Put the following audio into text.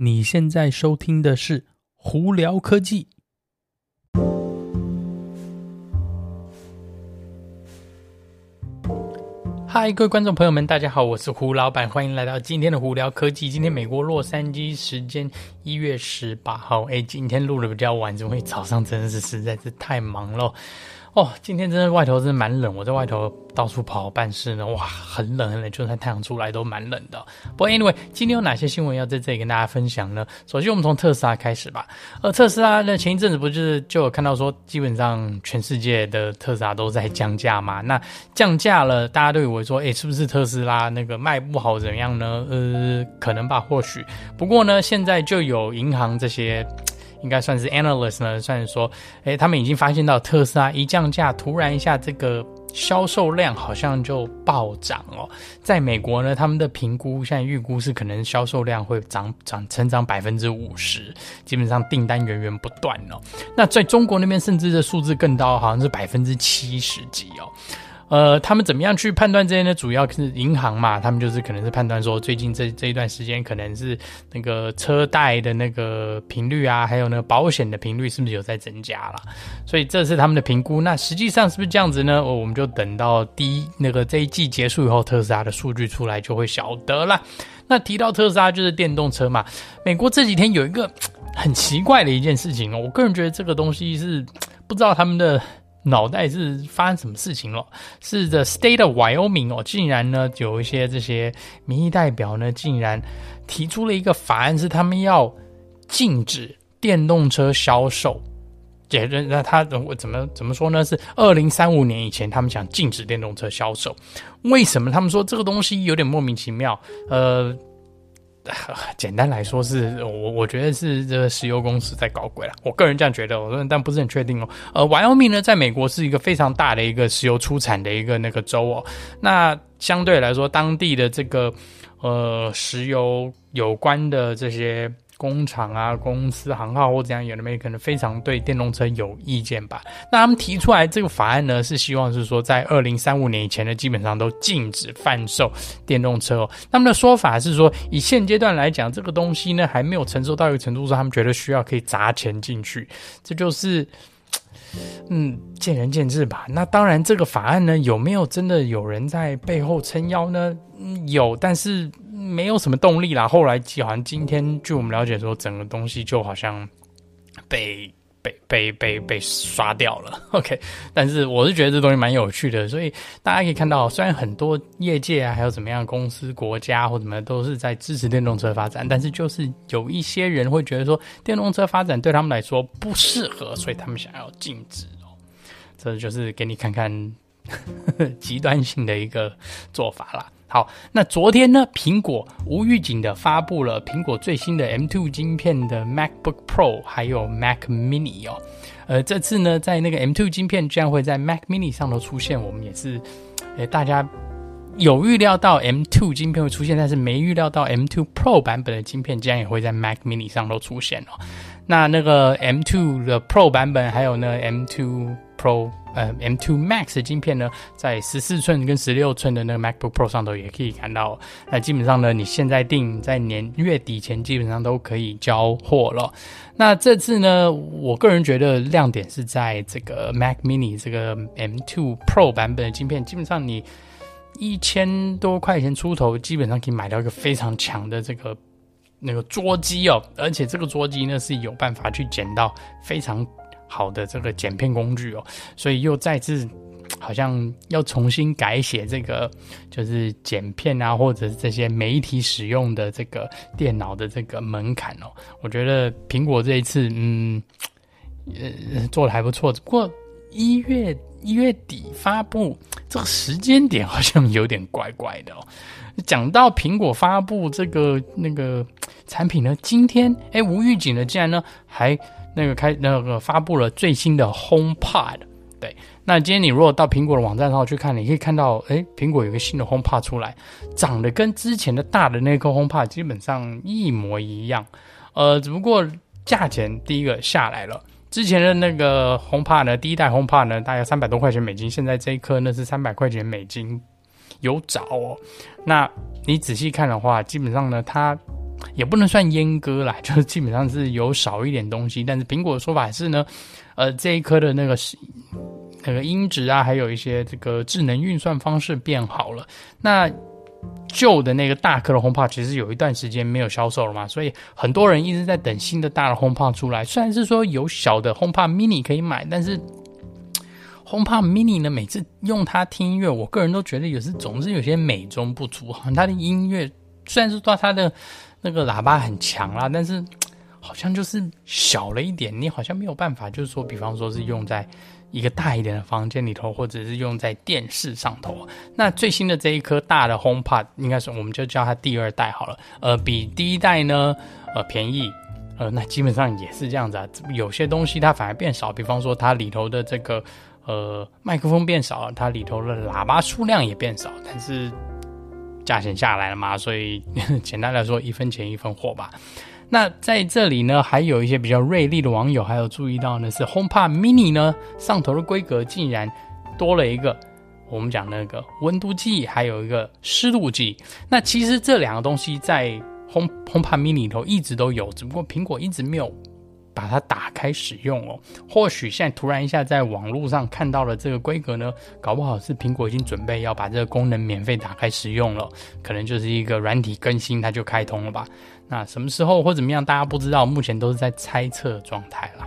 你现在收听的是《胡聊科技》。嗨，各位观众朋友们，大家好，我是胡老板，欢迎来到今天的《胡聊科技》。今天美国洛杉矶时间一月十八号，哎，今天录的比较晚，因为早上真的是实在是太忙了。哦，今天真的外头真的蛮冷，我在外头到处跑办事呢，哇，很冷很冷，就算太阳出来都蛮冷的。不过 anyway，今天有哪些新闻要在这里跟大家分享呢？首先，我们从特斯拉开始吧。呃，特斯拉呢，前一阵子不就是就有看到说，基本上全世界的特斯拉都在降价嘛？那降价了，大家都以为说，诶，是不是特斯拉那个卖不好怎样呢？呃，可能吧，或许。不过呢，现在就有银行这些。应该算是 analyst 呢，算是说，诶，他们已经发现到特斯拉一降价，突然一下这个销售量好像就暴涨哦。在美国呢，他们的评估现在预估是可能销售量会涨涨成长百分之五十，基本上订单源源不断哦。那在中国那边，甚至的数字更高，好像是百分之七十几哦。呃，他们怎么样去判断这些呢？主要是银行嘛，他们就是可能是判断说，最近这这一段时间可能是那个车贷的那个频率啊，还有那个保险的频率是不是有在增加了？所以这是他们的评估。那实际上是不是这样子呢？我们就等到第一那个这一季结束以后，特斯拉的数据出来就会晓得了。那提到特斯拉就是电动车嘛，美国这几天有一个很奇怪的一件事情，我个人觉得这个东西是不知道他们的。脑袋是发生什么事情了？是 The State of Wyoming 哦，竟然呢有一些这些民意代表呢，竟然提出了一个法案，是他们要禁止电动车销售。解释那他怎么怎么怎么说呢？是二零三五年以前，他们想禁止电动车销售。为什么？他们说这个东西有点莫名其妙。呃。简单来说是我我觉得是这个石油公司在搞鬼了，我个人这样觉得，我说但不是很确定哦。呃，Wyoming 呢，在美国是一个非常大的一个石油出产的一个那个州哦，那相对来说，当地的这个呃石油有关的这些。工厂啊，公司行号或怎样，有的没可能非常对电动车有意见吧？那他们提出来这个法案呢，是希望是说在二零三五年以前呢，基本上都禁止贩售电动车哦。他们的说法是说，以现阶段来讲，这个东西呢还没有成熟到一个程度上，他们觉得需要可以砸钱进去。这就是，嗯，见仁见智吧。那当然，这个法案呢，有没有真的有人在背后撑腰呢？嗯，有，但是。没有什么动力啦。后来好像今天，据我们了解说，整个东西就好像被被被被被刷掉了。OK，但是我是觉得这东西蛮有趣的，所以大家可以看到，虽然很多业界啊，还有怎么样公司、国家或怎么样都是在支持电动车发展，但是就是有一些人会觉得说，电动车发展对他们来说不适合，所以他们想要禁止哦。这就是给你看看 极端性的一个做法啦。好，那昨天呢，苹果无预警的发布了苹果最新的 M2 晶片的 MacBook Pro，还有 Mac Mini 哦。呃，这次呢，在那个 M2 晶片居然会在 Mac Mini 上头出现，我们也是，呃，大家有预料到 M2 晶片会出现，但是没预料到 M2 Pro 版本的晶片竟然也会在 Mac Mini 上头出现哦。那那个 M2 的 Pro 版本，还有呢 M2 Pro。呃，M2 Max 的晶片呢，在十四寸跟十六寸的那个 MacBook Pro 上头也可以看到。那基本上呢，你现在订，在年月底前基本上都可以交货了。那这次呢，我个人觉得亮点是在这个 Mac Mini 这个 M2 Pro 版本的晶片，基本上你一千多块钱出头，基本上可以买到一个非常强的这个那个桌机哦，而且这个桌机呢是有办法去捡到非常。好的，这个剪片工具哦，所以又再次好像要重新改写这个，就是剪片啊，或者是这些媒体使用的这个电脑的这个门槛哦。我觉得苹果这一次，嗯，呃，做的还不错。不过一月一月底发布这个时间点好像有点怪怪的哦。讲到苹果发布这个那个产品呢，今天哎无预警的，竟然呢还。那个开那个发布了最新的 HomePod，对，那今天你如果到苹果的网站上去看，你可以看到，诶，苹果有个新的 HomePod 出来，长得跟之前的大的那颗 HomePod 基本上一模一样，呃，只不过价钱第一个下来了，之前的那个 HomePod 呢，第一代 HomePod 呢，大概三百多块钱美金，现在这一颗呢是三百块钱美金，有找哦。那你仔细看的话，基本上呢，它。也不能算阉割啦，就是基本上是有少一点东西。但是苹果的说法是呢，呃，这一颗的那个那个音质啊，还有一些这个智能运算方式变好了。那旧的那个大颗的 HomePod 其实有一段时间没有销售了嘛，所以很多人一直在等新的大的 HomePod 出来。虽然是说有小的 HomePod Mini 可以买，但是 HomePod Mini 呢，每次用它听音乐，我个人都觉得有时总是有些美中不足。它的音乐虽然是说它的那个喇叭很强啦，但是 好像就是小了一点，你好像没有办法，就是说，比方说是用在。一个大一点的房间里头，或者是用在电视上头。那最新的这一颗大的 HomePod，应该是我们就叫它第二代好了。呃，比第一代呢，呃，便宜。呃，那基本上也是这样子啊。有些东西它反而变少，比方说它里头的这个呃麦克风变少了，它里头的喇叭数量也变少，但是价钱下来了嘛，所以 简单来说，一分钱一分货吧。那在这里呢，还有一些比较锐利的网友还有注意到呢，是 HomePod Mini 呢上头的规格竟然多了一个我们讲那个温度计，还有一个湿度计。那其实这两个东西在 Home HomePod Mini 里头一直都有，只不过苹果一直没有把它打开使用哦。或许现在突然一下在网络上看到了这个规格呢，搞不好是苹果已经准备要把这个功能免费打开使用了，可能就是一个软体更新它就开通了吧。那什么时候或怎么样，大家不知道，目前都是在猜测状态啦。